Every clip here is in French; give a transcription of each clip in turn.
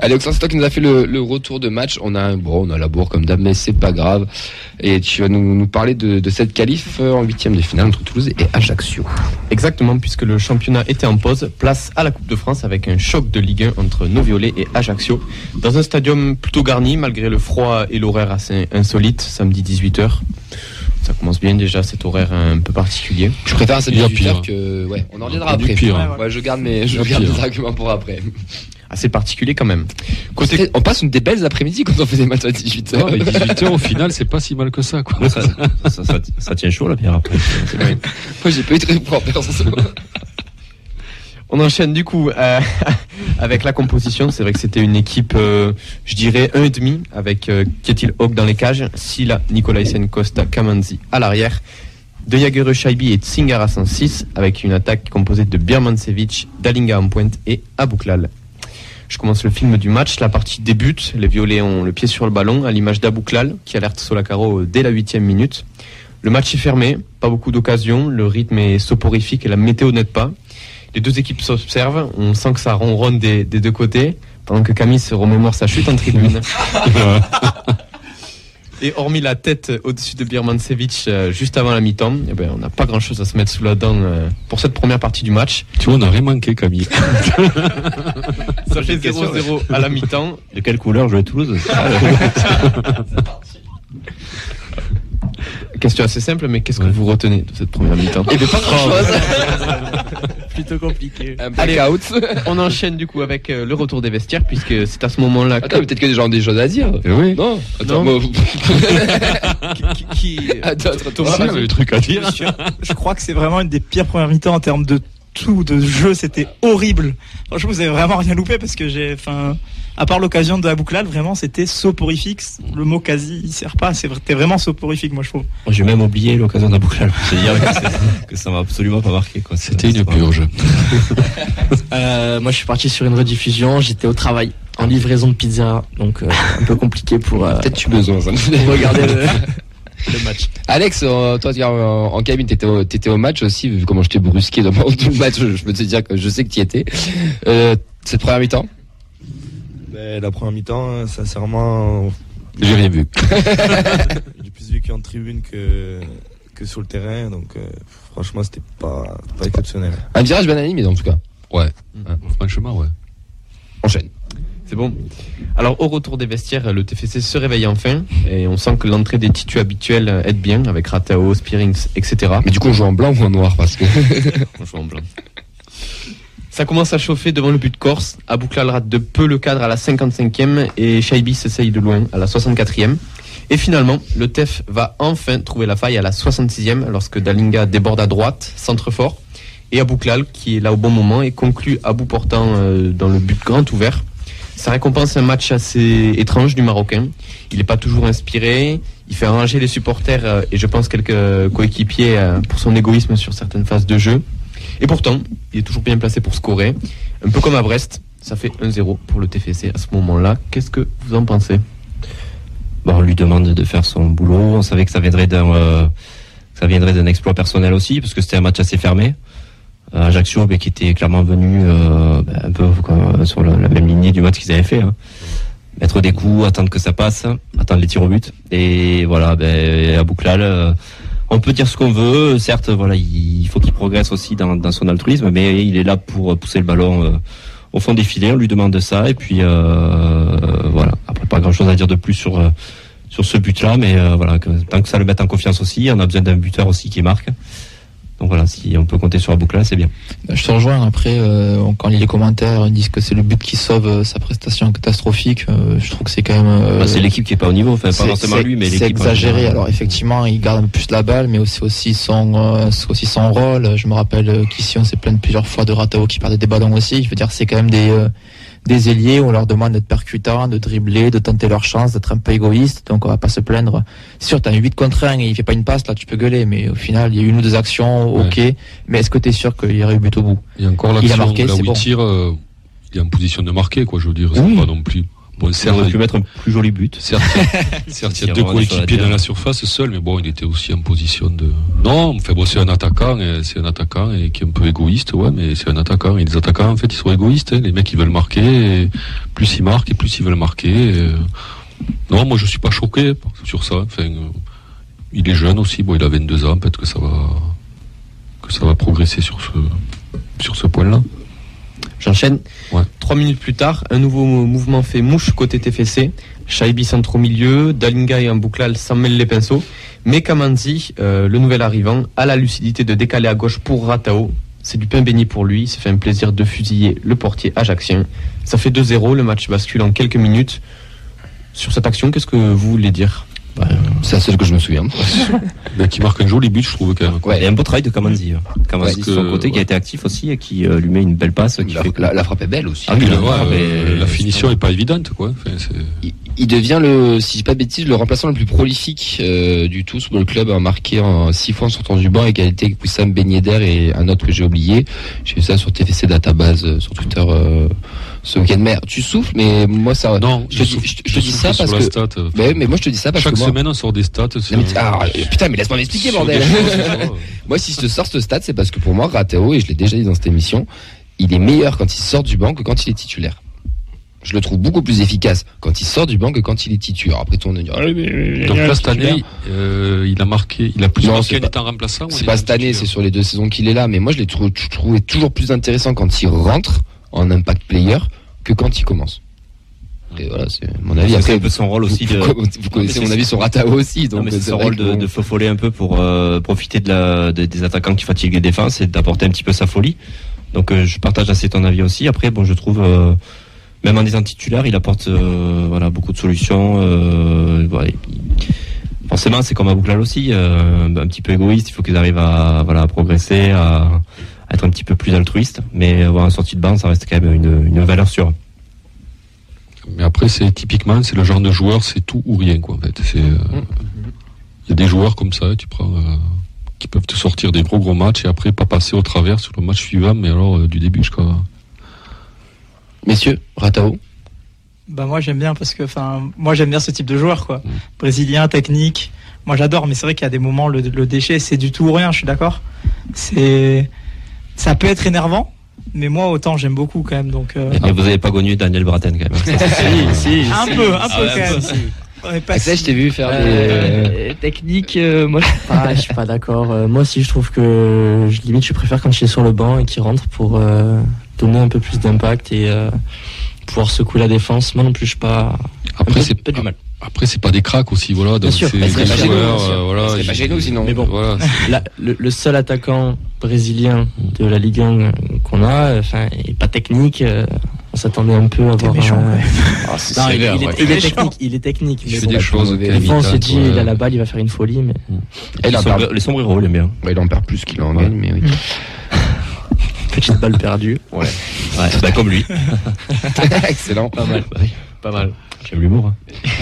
Allez, Oxlade, c'est toi qui nous a fait le, retour de match. On a un bon, on a la bourre comme d'hab, mais c'est pas grave. Et tu vas nous, parler de, cette qualif euh, en huitième de finale entre Toulouse et Ajaccio. Exactement, puisque le championnat était en pause. Place à la Coupe de France avec un choc de Ligue 1 entre nos violets et Ajaccio. Dans un stadium plutôt garni, malgré le froid et l'horaire assez insolite, samedi 18h ça commence bien déjà cet horaire un peu particulier. Je préfère un samedi 18h que ouais, on en reviendra après. Ouais, je garde mes je garde mes arguments pour après assez particulier quand même. on passe une des belles après-midi quand on fait des matchs à 18h. 18h au final, c'est pas si mal que ça. Quoi. ça, ça, tient chaud la pierre après. Moi j'ai pas eu très propre On enchaîne du coup euh, avec la composition. C'est vrai que c'était une équipe, euh, je dirais, 1,5 avec euh, Ketil Hawk dans les cages, Sila, Nicolaisen, Costa, Kamanzi à l'arrière, De Jager, Shaibi et Tsingara 106 avec une attaque composée de Birmancevic, Dalinga en pointe et Abouklal je commence le film du match. La partie débute. Les violets ont le pied sur le ballon, à l'image d'Abouklal, qui alerte Solacaro dès la huitième minute. Le match est fermé, pas beaucoup d'occasions, le rythme est soporifique et la météo n'aide pas. Les deux équipes s'observent, on sent que ça ronronne des, des deux côtés, pendant que Camille se remémore sa chute en tribune. Et hormis la tête au-dessus de Birmancevic euh, juste avant la mi-temps, eh ben, on n'a pas grand-chose à se mettre sous la dent euh, pour cette première partie du match. Tu vois, on n'a rien manqué, Camille. Ça fait 0-0 à la mi-temps. De quelle couleur jouait Toulouse? Question assez simple, mais qu'est-ce que vous retenez de cette première mi-temps? Eh bien, pas grand-chose. Plutôt compliqué. Un blackout. on enchaîne du coup avec euh, le retour des vestiaires, puisque c'est à ce moment-là. Attends, que... peut-être que des gens ont des choses à dire. Eh oui. Non. Attends, non. Moi... qui, qui... D'autres, Thomas, a des trucs à dire. Je crois que c'est vraiment une des pires premières mi-temps en termes de tout, de jeu. C'était horrible. Franchement, vous avez vraiment rien loupé parce que j'ai, enfin à part l'occasion de la bouclade, vraiment, c'était soporifique. Le mot quasi, il sert pas. C'était vraiment soporifique, moi, je trouve. J'ai même oublié l'occasion de la bouclade. cest dire que, ça m'a absolument pas marqué. C'était une purge. euh, moi, je suis parti sur une rediffusion. J'étais au travail, en livraison de pizza. Donc, euh, un peu compliqué pour. Euh, Peut-être tu besoin, ça. Pour regarder le. le match. Alex, euh, toi, en, en cabine, t'étais au, étais au match aussi, vu comment je t'ai brusqué dans tout le match. Je, peux te dire que je sais que tu y étais. Euh, cette première mi-temps? Ben, la première mi-temps, sincèrement. J'ai rien vu. J'ai plus vu qu'en tribune que, que sur le terrain, donc euh, franchement, c'était pas, pas exceptionnel. Un virage bien animé, en tout cas. Ouais, franchement, ouais. Enchaîne. C'est bon. Alors au retour des vestiaires, le TFC se réveille enfin et on sent que l'entrée des titus habituels aide bien avec Ratao, Spearings, etc. Mais du coup on joue en blanc ou en noir parce que on joue en blanc. Ça commence à chauffer devant le but corse. Abouklal rate de peu le cadre à la 55e et Shaibi s'essaye de loin à la 64e. Et finalement, le TEF va enfin trouver la faille à la 66e lorsque Dalinga déborde à droite, centre fort. Et Abouklal, qui est là au bon moment, et conclut à bout portant euh, dans le but grand ouvert. Ça récompense un match assez étrange du Marocain. Il n'est pas toujours inspiré. Il fait arranger les supporters euh, et je pense quelques coéquipiers euh, pour son égoïsme sur certaines phases de jeu. Et pourtant, il est toujours bien placé pour scorer. Un peu comme à Brest, ça fait 1-0 pour le TFC à ce moment-là. Qu'est-ce que vous en pensez? Bon, On lui demande de faire son boulot. On savait que ça viendrait d'un euh, ça viendrait d'un exploit personnel aussi, parce que c'était un match assez fermé. Euh, Ajaccio, qui était clairement venu euh, ben, un peu sur la, même lignée du match qu'ils avaient fait. Hein. Mettre des coups, attendre que ça passe, attendre les tirs au but. Et voilà, ben, à Bouclal on peut dire ce qu'on veut. Certes, voilà, il faut qu'il progresse aussi dans, son altruisme, mais il est là pour pousser le ballon euh, au fond des filets. On lui demande ça, et puis euh, voilà. Après, pas grand-chose à dire de plus sur euh, sur ce but-là, mais voilà, tant que ça le met en confiance aussi, on a besoin d'un buteur aussi qui marque. Donc voilà, si on peut compter sur la boucle là, c'est bien. Je te rejoins. Après, euh, quand les commentaires ils disent que c'est le but qui sauve euh, sa prestation catastrophique, euh, je trouve que c'est quand même. Bah, c'est l'équipe qui est pas au niveau, enfin pas forcément lui, mais l'équipe. C'est exagéré. Alors effectivement, il garde plus la balle, mais aussi aussi son aussi son rôle. Je me rappelle qu'ici on s'est plaint plusieurs fois de Ratao qui perdait des ballons aussi. Je veux dire, c'est quand même des des ailiers, on leur demande d'être percutants, de dribbler, de tenter leur chance, d'être un peu égoïste. Donc on va pas se plaindre. Sûr, tu as 8 contre 1 et il fait pas une passe, là tu peux gueuler. Mais au final, il y a une ou deux actions, ok. Mais est-ce que tu es sûr qu'il y aurait eu but au bout Il y a encore l'action il a marqué, il tire, euh, il est en position de marquer, quoi, je veux dire. C'est pas non plus Bon, Il aurait pu mettre un plus joli but. certes, certes, il y a deux coéquipiers dans la surface seul, mais bon, il était aussi en position de. Non, enfin bon, c'est un attaquant, c'est un attaquant et qui est un peu égoïste, ouais, mais c'est un attaquant. Et les attaquants, en fait, ils sont égoïstes. hein. Les mecs, ils veulent marquer. Et plus ils marquent, et plus ils veulent marquer. et, euh, Non, moi, je suis pas choqué sur ça. Enfin, euh, il est jeune aussi. Bon, il a 22 ans. Peut-être que ça va, que ça va progresser sur ce, sur ce point-là. J'enchaîne. Ouais. Trois minutes plus tard, un nouveau mouvement fait mouche côté TFC. Shaibi centre au milieu, Dalinga et Mbouklal s'en mêlent les pinceaux. Mais Kamanzi, euh, le nouvel arrivant, a la lucidité de décaler à gauche pour Ratao. C'est du pain béni pour lui. Il s'est fait un plaisir de fusiller le portier ajaxien. Ça fait 2-0. Le match bascule en quelques minutes. Sur cette action, qu'est-ce que vous voulez dire? C'est la seule que je me souviens. Mais qui marque un joli but, je trouve quand même. quoi. Il y a un beau travail de Kamanzi. hein. Kamanzi, Ouais, de son côté, qui a ouais. été actif aussi et qui euh, lui met une belle passe. Qui La, fait que- la- la frappe est belle aussi. Ah oui, la ouais, frappe euh, est- la finition est pas évidente, quoi. Enfin, il, il devient le, si je dis pas de bêtises, le remplaçant le plus prolifique euh, du tout. Le club a marqué en six fois en sortant du banc, égalité avec Wissam Ben Yedder et un autre que j'ai oublié. J'ai vu ça sur TFC Database euh, sur Twitter euh, ce week-end. Mais tu souffles, mais moi ça. Non, je te je, je te dis ça parce que. stat, euh, Mais, mais moi je te dis ça parce chaque que moi. semaine on sort des stats. Non, mais, ah, putain, mais laisse-moi m'expliquer, bordel. Moi, si je te sors ce stade, c'est parce que pour moi, Rateo, et je l'ai déjà dit dans cette émission, il est meilleur quand il sort du banc que quand il est titulaire. Je le trouve beaucoup plus efficace quand il sort du banc que quand il est titulaire. Après, tout monde va dire, Ah, mais- mais- Donc mais- là, cette année, euh, il a marqué, il a plus marqué en étant remplaçant. C'est pas cette année, c'est sur les deux saisons qu'il est là. Mais moi, je l'ai trou- trouvé toujours plus intéressant quand il rentre en impact player que quand il commence. Et voilà, c'est mon avis. C'est Après, un peu son rôle aussi vous, de. vous- vous connaissez mon avis sur Ratao aussi. Non, Donc, mais c'est son rôle de, faufoler un peu pour euh, profiter de la, de- des attaquants qui fatiguent les défenses et d'apporter un petit peu sa folie. Donc euh, je partage assez ton avis aussi. Après, bon, je trouve, euh, même en étant titulaire, il apporte voilà, beaucoup de solutions. Voilà, forcément, c'est comme à Bouclal aussi, un petit peu égoïste. Il faut qu'ils arrivent à, voilà, à progresser, à être un petit peu plus altruiste. Mais avoir un sortie de banc, ça reste quand même une, une valeur sûre. Mais après, c'est typiquement, c'est le genre de joueur, c'est tout ou rien, quoi. En fait, c'est. euh, Il y a des joueurs comme ça, tu prends, euh, qui peuvent te sortir des gros gros matchs et après pas passer au travers sur le match suivant, mais alors euh, du début jusqu'à. Messieurs, Ratao. Bah moi j'aime bien parce que enfin moi j'aime bien ce type de joueur quoi. Mm. Brésilien, technique. Moi j'adore mais c'est vrai qu'il y a des moments le, le déchet c'est du tout ou rien, je suis d'accord. C'est ça peut être énervant mais moi autant j'aime beaucoup quand même donc euh, Et vous n'avez pas connu Daniel Braten quand même. si, un peu un peu Ah, quand un même. peu. Pas Axel, si- je t'ai vu faire des. Euh, technique, euh, moi, ah, je suis pas d'accord. Euh, moi aussi, je trouve que je limite, je préfère quand il est sur le banc et qu'il rentre pour euh, donner un peu plus d'impact et euh, pouvoir secouer la défense. Moi non plus, je suis pas. Après, c'est pas du mal. Après, c'est pas des cracks aussi, voilà. Donc, sûr. c'est pas chez nous, joueurs, euh, voilà. C'est pas chez nous, sinon. Mais bon. Voilà. Là, le, le seul attaquant brésilien de la Ligue 1 qu'on a, enfin, est pas technique. euh, on s'attendait un peu à voir. méchant, ouais. Ah, c'est non, il, sévère, il est, ouais. il est Méchant. technique, il est technique. Il mais fait bon, des choses. Des fois, on s'est dit, ouais. il a la balle, il va faire une folie, mais Et en Les sombres- les sombreros, il aime bien. Ouais, il en perd plus qu'il en Ouais. gagne, mais oui. petite balle perdue. Ouais, bah, comme lui. Excellent. Pas mal. Pas mal. J'aime l'humour.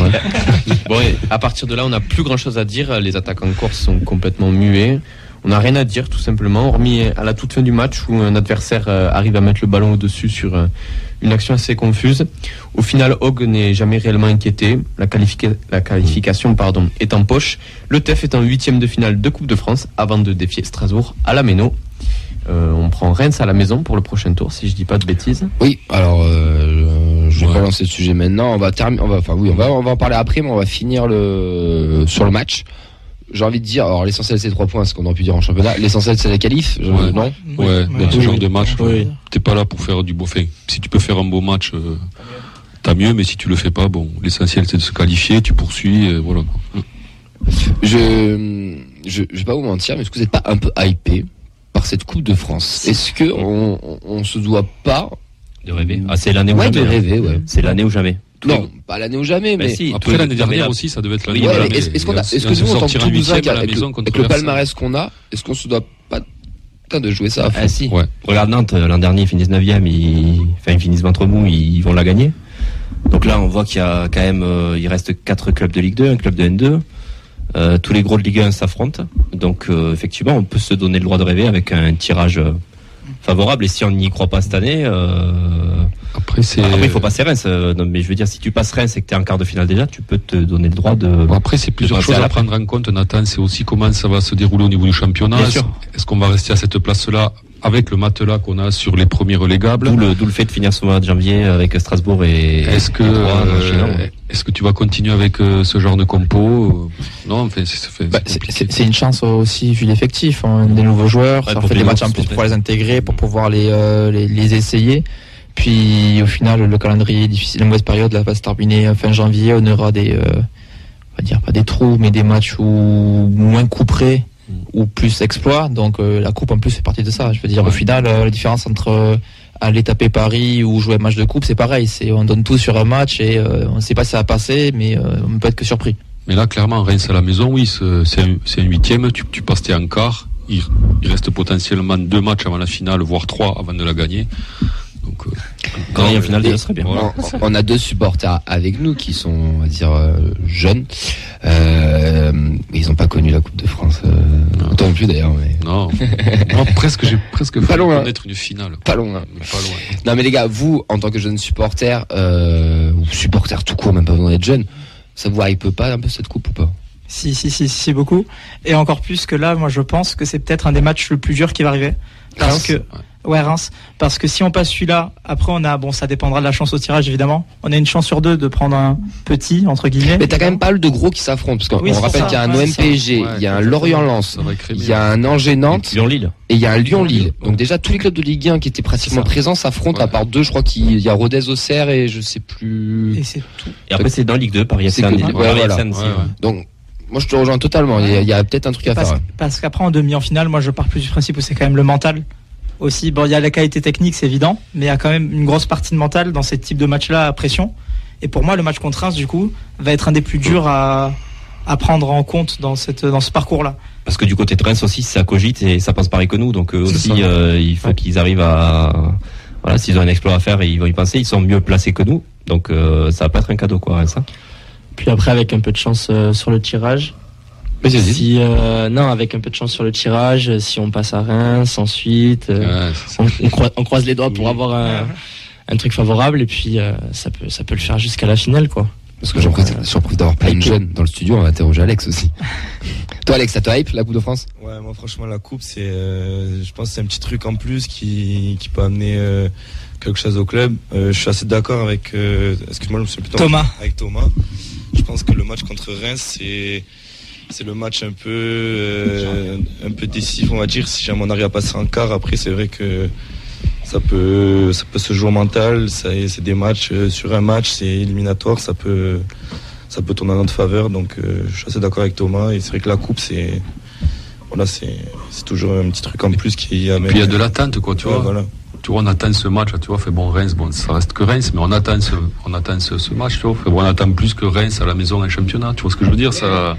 hein. Bon, et à partir de là, on n'a plus grand chose à dire. Les attaquants corses sont complètement muets. On n'a rien à dire, tout simplement, hormis à la toute fin du match où un adversaire euh, arrive à mettre le ballon au-dessus sur euh, une action assez confuse. Au final, Hogg n'est jamais réellement inquiété. La, qualifica- la qualification pardon, est en poche. Le TEF est en huitième de finale de Coupe de France avant de défier Strasbourg à la Méno. Euh, on prend Reims à la maison pour le prochain tour, si je dis pas de bêtises. Oui, alors euh, je vais Ouais. pas lancer le sujet maintenant. On va terminer. On va, enfin oui, on va, on va en parler après, mais on va finir le sur le match. J'ai envie de dire, alors l'essentiel c'est trois points, ce qu'on aurait pu dire en championnat. L'essentiel c'est la qualif, Ouais. non? Ouais, dans ce genre de match, Oui. t'es pas là pour faire du beau fait. Si tu peux faire un beau match, euh, t'as mieux, mais si tu le fais pas, bon, l'essentiel c'est de se qualifier, tu poursuis, et voilà. Je, je, je vais pas vous mentir, mais est-ce que vous n'êtes pas un peu hypé par cette Coupe de France? Est-ce que on, on, on se doit pas De rêver. Ah, c'est l'année ou ouais, de jamais. hein. rêver, ouais. C'est l'année ou jamais. Non, pas l'année ou jamais, mais Bah, si, Après l'année mais dernière aussi, ça devait être l'année. Ouais, mais est-ce qu'on a, est-ce on que se nous, en tant que Toulousains, huitième à la avec, maison le, avec palmarès qu'on a, est-ce qu'on se doit pas putain, de jouer ça à fond Ah si. Ouais. Regarde Nantes, euh, l'an dernier, ils finissent 9ème, ils, enfin, ils finissent ventre mou, ils, ils vont la gagner. Donc là, on voit qu'il y a quand même, euh, il reste quatre clubs de Ligue 2, un club de N2. Euh, tous les gros de Ligue 1 s'affrontent. Donc euh, effectivement, on peut se donner le droit de rêver avec un tirage euh, favorable. Et si on n'y croit pas cette année, euh, Après, c'est. Après, il faut passer Reims. euh, non, mais je veux dire, si tu passes Reims et que tu es en quart de finale déjà, tu peux te donner le droit de. Après, c'est plusieurs choses à prendre en compte, Nathan. C'est aussi comment ça va se dérouler au niveau du championnat. Bien Est-ce sûr. est-ce qu'on va rester à cette place-là avec le matelas qu'on a sur les premiers relégables D'où le, d'où le fait de finir ce mois de janvier avec Strasbourg et. Est-ce que, en euh, enchaînant. est-ce que tu vas continuer avec euh, ce genre de compo Non, enfin, c'est c'est- c'est Bah, c'est- une chance aussi vu l'effectif, hein, des nouveaux joueurs, Ouais, ça fait des matchs en plus pour les intégrer, pour pouvoir les, euh, les, les essayer. Puis au final, le calendrier est difficile, la mauvaise période là, va se terminer fin janvier. On aura des, euh, on va dire pas des trous, mais des matchs où moins couperés ou plus exploits. Donc euh, la coupe en plus fait partie de ça. Je veux dire, au final, euh, la différence entre euh, aller taper Paris ou jouer un match de coupe, c'est pareil. C'est on donne tout sur un match et euh, on ne sait pas si ça va passer, mais euh, on peut être que surpris. Mais là, clairement, Reims à la maison, oui, c'est un, huitième. Tu, tu passes tes en quart. Il, il reste potentiellement deux matchs avant la finale, voire trois avant de la gagner. Donc, euh, Et déjà, serait bien. Voilà. on, on a deux supporters avec nous qui sont, on va dire, euh, jeunes. Euh, ils n'ont pas connu la Coupe de France. Euh, Non. autant plus d'ailleurs, mais Non, presque, j'ai presque Pas loin. connaître une finale. pas loin. pas loin. Non mais les gars, vous, en tant que jeune supporter, euh, ou supporter tout court, même pas besoin d'être jeune, ça vous hype pas un peu cette coupe ou pas? Si, si, si, si, beaucoup. Et encore plus que là, moi, je pense que c'est peut-être un des matchs le plus dur qui va arriver. Parce Reims que, ouais, Reims. Parce que si on passe celui-là, après, on a, bon, ça dépendra de la chance au tirage, évidemment. On a une chance sur deux de prendre un petit, entre guillemets. Mais t'as quand même pas le de gros qui s'affrontent, parce qu'on Oui, rappelle qu'il y a un ouais, Ouais, il y a un. Lorient-Lens, il y a un Angers-Nantes, Lyon-Lille. et il y a un Lyon-Lille. Donc déjà, tous les clubs de Ligue 1 qui étaient pratiquement présents s'affrontent, Ouais. à part deux, je crois qu'il y a Rodez-Auxerre et je sais plus... Et c'est tout. Et après, c'est dans Ligue 2, Paris C'est FC. que- Paris ouais, voilà. FC, aussi, Ouais, ouais. Donc, moi je te rejoins totalement, il y a, peut-être un truc à Parce, faire. parce qu'après, en demi, en finale, moi, je pars plus du principe où c'est quand même le mental. Aussi, bon, il y a la qualité technique, c'est évident, mais il y a quand même une grosse partie de mental dans ces types de matchs-là à pression. Et pour moi, le match contre Reims, du coup, va être un des plus durs à, à prendre en compte dans, cette, dans ce parcours-là. Parce que du côté de Reims aussi, ça cogite et ça passe pareil que nous. Donc eux C'est aussi, euh, il faut Ouais. qu'ils arrivent à. Voilà, s'ils ont un exploit à faire, ils vont y penser. Ils sont mieux placés que nous. Donc euh, ça va pas être un cadeau, quoi, Reims. hein. Puis après, avec un peu de chance euh, sur le tirage. Vas-y. Si, euh, non, avec un peu de chance sur le tirage, euh, si on passe à Reims, ensuite, euh, Ouais, c'est ça. on, on croi- on croise les doigts pour avoir un, un truc favorable et puis euh, ça peut, ça peut le faire jusqu'à la finale, quoi. Parce que j'en profite, j'en profite d'avoir plein de jeunes dans le studio, on va interroger Alex aussi. Toi Alex, ça te hype la Coupe de France? Ouais, moi franchement la coupe c'est, euh, je pense que c'est un petit truc en plus qui, qui peut amener euh, quelque chose au club. Euh, je suis assez d'accord avec, euh, excuse-moi, je me suis plutôt Thomas. avec Thomas. Je pense que le match contre Reims c'est c'est le match un peu euh, un peu décisif on va dire. Si jamais on arrive à passer en quart, après c'est vrai que ça peut ça peut se jouer au mental. Ça, c'est des matchs euh, sur un match, c'est éliminatoire, ça peut ça peut tourner en notre faveur. Donc euh, je suis assez d'accord avec Thomas et c'est vrai que la coupe c'est voilà, c'est c'est toujours un petit truc en plus qui amène. Puis il y a de l'attente, quoi, tu Ouais, vois. voilà. Tu vois, on attend ce match, tu vois, fait bon, Reims, bon, ça reste que Reims, mais on attend ce, on ce, match, tu vois. Bon, on attend plus que Reims à la maison en championnat, tu vois ce que je veux dire, ça,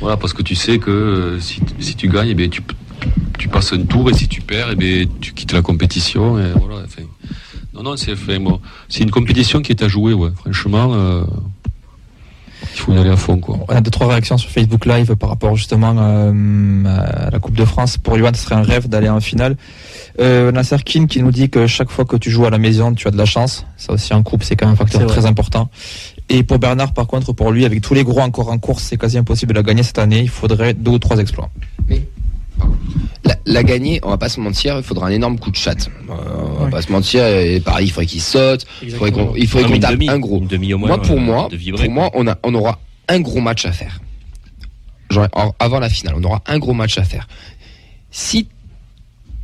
voilà, parce que tu sais que euh, si, si tu gagnes, eh bien, tu, tu passes un tour, et si tu perds, eh bien, tu quittes la compétition, non, non, c'est, c'est une compétition qui est à jouer, ouais, franchement, euh, il faut y aller à fond, quoi. On a deux trois réactions sur Facebook Live par rapport justement euh, à la Coupe de France. Pour Johan, ce serait un rêve d'aller en finale. Euh, Nasser Kin qui nous dit que chaque fois que tu joues à la maison, tu as de la chance. Ça aussi en coupe, c'est quand même un facteur très important. Et pour Bernard, par contre, pour lui, avec tous les gros encore en course, c'est quasi impossible de la gagner cette année. Il faudrait deux ou trois exploits. la, la gagner, on va pas se mentir, il faudra un énorme coup de chat. Euh, va Ouais. pas se mentir, et pareil, il faudrait qu'il saute, il faudrait qu'on, il faudrait tape demi, un gros. Une demi au moins. Moi, pour euh, moi, pour moi, on a, on aura un gros match à faire. Genre, en- avant la finale, on aura un gros match à faire. Si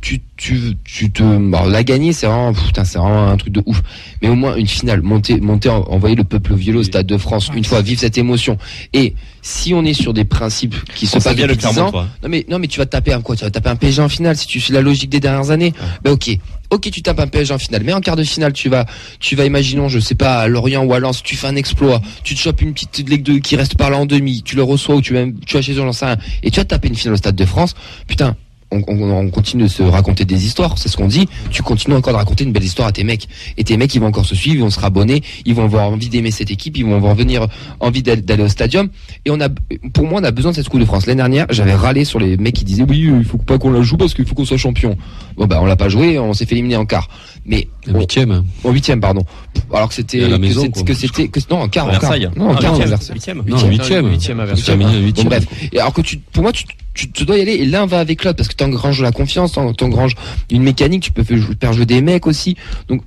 tu, tu, tu te, bon, la gagner, c'est vraiment, putain, c'est vraiment un truc de ouf. Mais au moins une finale, monter, monter, en- envoyer le peuple violet au Stade de France, une fois, vivre cette émotion. Et si on est sur des principes qui se On passent bien le depuis 10 ans, Clermont, toi. non mais non mais tu vas taper un quoi Tu vas taper un PSG en finale si tu suis la logique des dernières années. Ben ok, ok tu tapes un PSG en finale, mais en quart de finale tu vas, tu vas imaginons je sais pas à Lorient ou à Lens, tu fais un exploit, tu te chopes une petite Ligue 2 qui reste par là en demi, tu le reçois ou tu vas, tu vas chez eux j'en sais rien, et tu vas taper une finale au Stade de France. Putain, on, on- on continue de se raconter des histoires, c'est ce qu'on dit. Tu continues encore de raconter une belle histoire à tes mecs. Et tes mecs, ils vont encore se suivre, ils vont se rabonner, ils vont avoir envie d'aimer cette équipe, ils vont avoir venir envie d'aller d'aller au stadium. Et on a, pour moi, on a besoin de cette Coupe de France. L'année dernière, j'avais râlé sur les mecs qui disaient oui, il faut pas qu'on la joue parce qu'il faut qu'on soit champion. Bon bah on l'a pas joué, on s'est fait éliminer en quart. Mais Le huitième. hein. en huitième, pardon. Alors que c'était que c'était- que c'était que non en quart, en quart. Non, en Ah, quart, huitième. Huitième. Non, Huitième. Bon, bref. Et alors que tu, pour moi, tu, tu, tu dois y aller et l'un va avec l'autre parce que t'engranges la confiance, t'en- t'engranges une mécanique, tu peux faire jouer, des mecs aussi. Donc,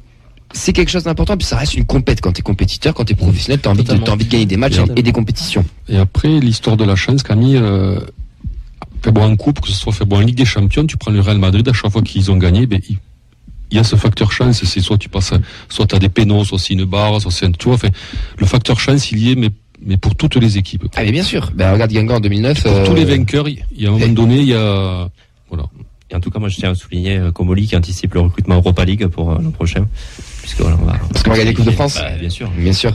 c'est quelque chose d'important, puis ça reste une compète. Quand t'es compétiteur, quand t'es professionnel, t'as envie, de, envie gagner des matchs et des compétitions. Et après, l'histoire de la chance, Camille, euh, fait bon en coupe, que ce soit fait bon en Ligue des Champions, tu prends le Real Madrid, à chaque fois qu'ils ont gagné, ben, il, il y a ce facteur chance, c'est soit tu passes, soit t'as des pénaux, soit c'est une barre, soit c'est un, vois, enfin, le facteur chance, il y est, mais, mais pour toutes les équipes. Ah, mais bien sûr. Ben, regarde Guingamp en 2009. Pour euh, tous les vainqueurs, il y a un moment donné, il y a, voilà. Et en tout cas, moi, je tiens à souligner euh, Comoli qui anticipe le recrutement Europa League pour euh, l'an prochain. Puisque voilà, on va. Parce qu'on va gagner la Coupe de France. Bah, bien sûr. Bien sûr.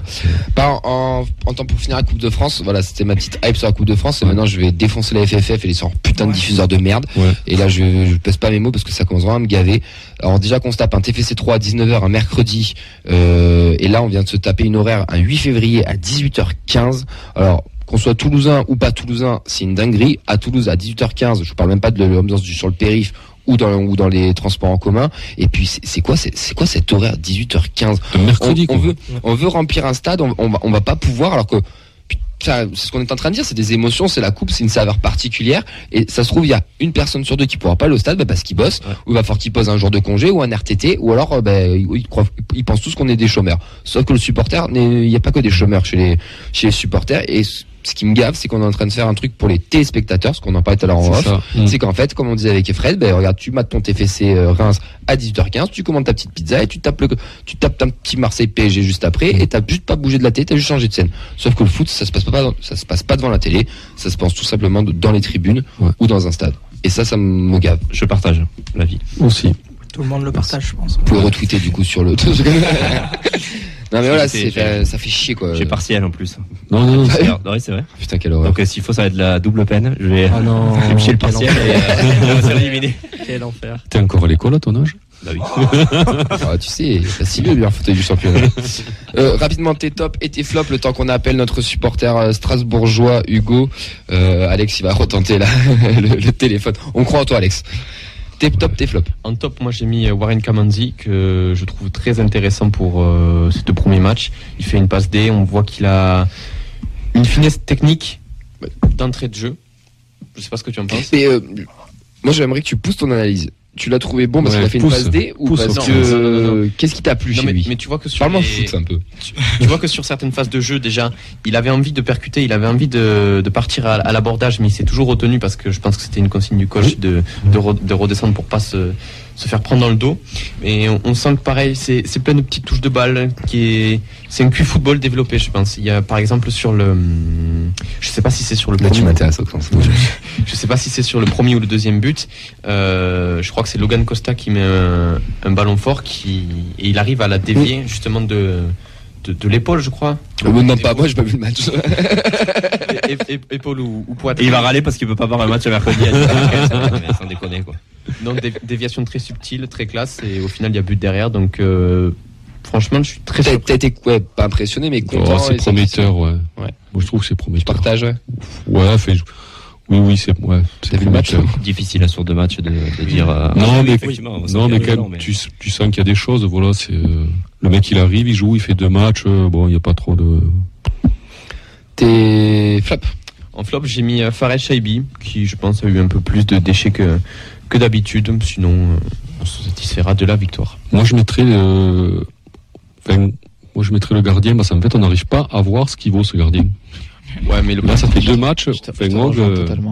Pas en, temps pour finir la Coupe de France. Voilà, c'était ma petite hype sur la Coupe de France. Et maintenant, je vais défoncer la FFF et les sorts putain de diffuseurs de merde. Ouais. Et là, je, je pèse pas mes mots parce que ça commence vraiment à me gaver. Alors déjà qu'on se tape un TFC 3 à 19h un mercredi. Euh, et là, on vient de se taper une horaire un 8 février à 18h15. Alors qu'on soit toulousain ou pas toulousain, c'est une dinguerie. À Toulouse, à 18h15, je vous parle même pas de l'ambiance du sur le périph ou dans, ou dans les transports en commun. Et puis, c'est quoi, c'est quoi cet horaire 18h15 Un mercredi, on, on veut, on veut remplir un stade, on, on va, on va pas pouvoir, alors que c'est ce qu'on est en train de dire, c'est des émotions, c'est la coupe, c'est une saveur particulière, et ça se trouve il y a une personne sur deux qui pourra pas aller au stade bah, parce qu'il bosse, Ouais. ou il va falloir qu'il pose un jour de congé ou un RTT, ou alors euh, bah, ils, ils croient- ils pensent tous qu'on est des chômeurs. Sauf que le supporter, il n'y a pas que des chômeurs chez les, chez les supporters, et ce qui me gave, c'est qu'on est en train de faire un truc pour les téléspectateurs, ce qu'on en parlait tout à l'heure en off. Mm. C'est qu'en fait, comme on disait avec Fred, ben regarde, tu mates ton TFC euh, Reims à 18h15, tu commandes ta petite pizza et tu tapes le, tu tapes un petit Marseille PSG juste après et t'as juste pas bougé de la télé, t'as juste changé de scène. Sauf que le foot, ça se passe pas, ça se passe pas devant la télé, ça se passe tout simplement dans les tribunes Ouais. ou dans un stade. Et ça, ça me gave. Je partage l'avis. Aussi. Tout le monde le partage, je pense. Vous pouvez retweeter du coup sur le. non mais voilà, c'est, j'ai- ça fait chier quoi. J'ai partiel en plus. Non, non, non. C'est vrai. Putain quelle horreur. Donc, euh, s'il faut, ça va être la double peine. Je vais, Ah non. je vais me chier le quel partiel enfer. et euh, on va se faire éliminer. Quel enfer. T'es encore à l'école à ton âge? Bah oui. Ah, tu sais, c'est si mieux bien fauteuil du championnat. Euh, rapidement tes tops et tes flops le temps qu'on appelle notre supporter euh, strasbourgeois Hugo. Euh, Alex il va retenter là le, le téléphone. On croit en toi Alex. Tes tops, tes flops. En top, moi j'ai mis euh, Warren Kamanzi que je trouve très intéressant pour euh, ces deux premiers matchs. Il fait une passe D, on voit qu'il a une finesse technique d'entrée de jeu. Je sais pas ce que tu en penses. Et euh, moi j'aimerais que tu pousses ton analyse. Tu l'as trouvé bon parce Ouais, qu'il a fait pousse. une passe D ou Pousse, parce que euh, qu'est-ce qui t'a plu Non, chez mais, lui? mais tu vois que sur Parle-moi les- foot un peu. tu vois que sur certaines phases de jeu déjà, il avait envie de percuter, il avait envie de, de partir à, à l'abordage, mais il s'est toujours retenu parce que je pense que c'était une consigne du coach de, de, re- de redescendre pour pas se, se faire prendre dans le dos. Et on, on sent que pareil, c'est c'est plein de petites touches de balle qui est c'est un QI football développé, je pense. Il y a par exemple sur le, je sais pas si c'est sur le Là tu premier, m'intéresses au sens. je sais pas si c'est sur le premier ou le deuxième but. Euh, je crois que c'est Logan Costa qui met un, un ballon fort qui et il arrive à la dévier justement de de, de l'épaule, je crois. Euh, non pas moi j'ai pas vu le match. É- é- é- épaule ou, ou Et poitrine. il va râler parce qu'il peut pas voir un match à mercredi à 18h15, mais sans déconner, quoi. Donc dé- déviation très subtile, très classe et au final il y a but derrière. Donc euh, franchement, je suis très T'as surpris. t'as été ouais, pas impressionné mais content. Oh, c'est et prometteur, ouais. Ouais. Moi, je trouve que c'est Tu prometteur. partages ouais. Ouais, fait, oui, oui, c'est, ouais. c'est T'as vu le match. Difficile à sur deux matchs de, de dire. euh, Non, oui, mais- va Non, mais quand même, tu, tu sens qu'il y a des choses, voilà, c'est, euh, le mec, il arrive, il joue, il fait deux matchs, euh, bon, il n'y a pas trop de, Tes flops. En flop, j'ai mis Fares Shaibi qui je pense a eu un peu plus de déchets que que d'habitude. Sinon, euh, on se satisfera de la victoire. moi, je mettrais le, enfin, moi, je mettrais le gardien, parce qu'en fait, on n'arrive pas à voir ce qu'il vaut, ce gardien. Ouais, mais le Là, ça fait deux matchs, enfin, moi, je-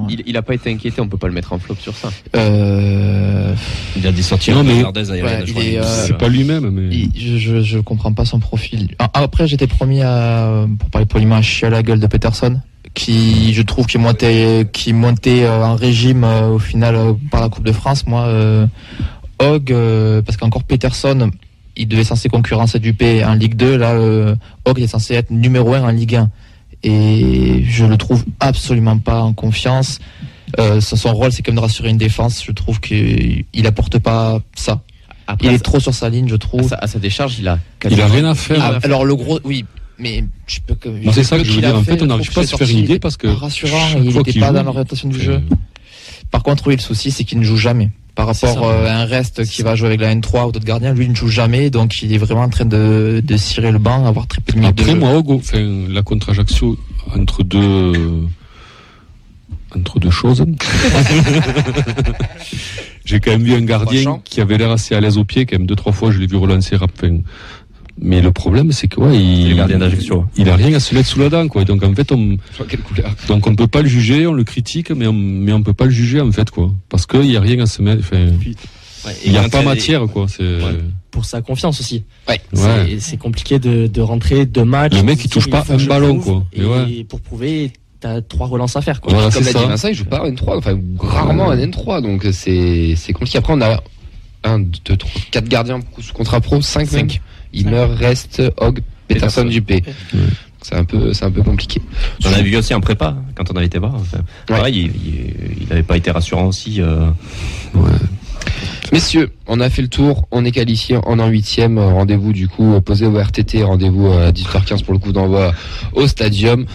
il, il a pas été inquiété, on peut pas le mettre en flop sur ça. Euh, Il a des sorties Non, mais- Ouais, euh, c'est pas lui-même, mais. il- je, je, je comprends pas son profil. Ah, Après, j'étais promis à, pour parler poliment, à chier à la gueule de Peterson, qui, je trouve, qui montait, qui montait euh, en régime euh, au final euh, par la Coupe de France. Moi, euh, Hogg, euh, parce qu'encore Peterson, il devait censé concurrencer Dupé en Ligue 2. Là, euh, Hogg est censé être numéro 1 en Ligue 1. Et je le trouve absolument pas en confiance. Euh, son, rôle, c'est comme de rassurer une défense. Je trouve qu'il il apporte pas ça. Après, Il est trop sur sa ligne, je à, trouve. sa, à sa décharge, il a. Il a rien à faire. Ah, alors le gros, oui, mais je peux que. C'est ça que je veux dire. En fait, on n'arrive pas à se faire une idée parce que. Rassurant, il n'était qu'il pas joue, dans l'orientation du jeu. Par contre, oui, le souci, c'est qu'il ne joue jamais. Par rapport euh, à un reste qui va jouer avec la N3 ou d'autres gardiens, lui il ne joue jamais, donc il est vraiment en train de, de cirer le banc, avoir très peu de minutes Après, moi, Hugo, enfin, la contre Ajaccio, entre deux, entre deux choses. J'ai quand même vu un gardien qui avait l'air assez à l'aise au pied, quand même deux, trois fois, je l'ai vu relancer rap. enfin, mais le problème, c'est que ouais, il, a rien à se mettre sous la dent, quoi. Donc en fait, on, donc on peut pas le juger, on le critique, mais on, mais on peut pas le juger en fait, quoi, parce qu'il y a rien à se mettre. Il n'y a pas matière, quoi. C'est... Pour sa confiance aussi. Ouais. C'est, compliqué de, de, rentrer deux matchs. Le mec, il touche pas un ballon, quoi. Et, pour prouver, t'as trois relances à faire, quoi. Comme il joue pas en N3, enfin, rarement en N3, donc c'est, c'est compliqué. Après, on a 1, 2, 3, 4 gardiens sous contrat pro, 5 5. Imer, Rest, Hogg, Peterson, Peterson. Dupé. C'est un peu, c'est un peu compliqué. On avait vu aussi en prépa, quand on avait été voir. Enfin, Pareil, il- n'avait pas été rassurant aussi. euh, Messieurs, on a fait le tour, on est qualifié, on est en huitième. Rendez-vous du coup posé au RTT, rendez-vous à 18h15 pour le coup d'envoi au stadium.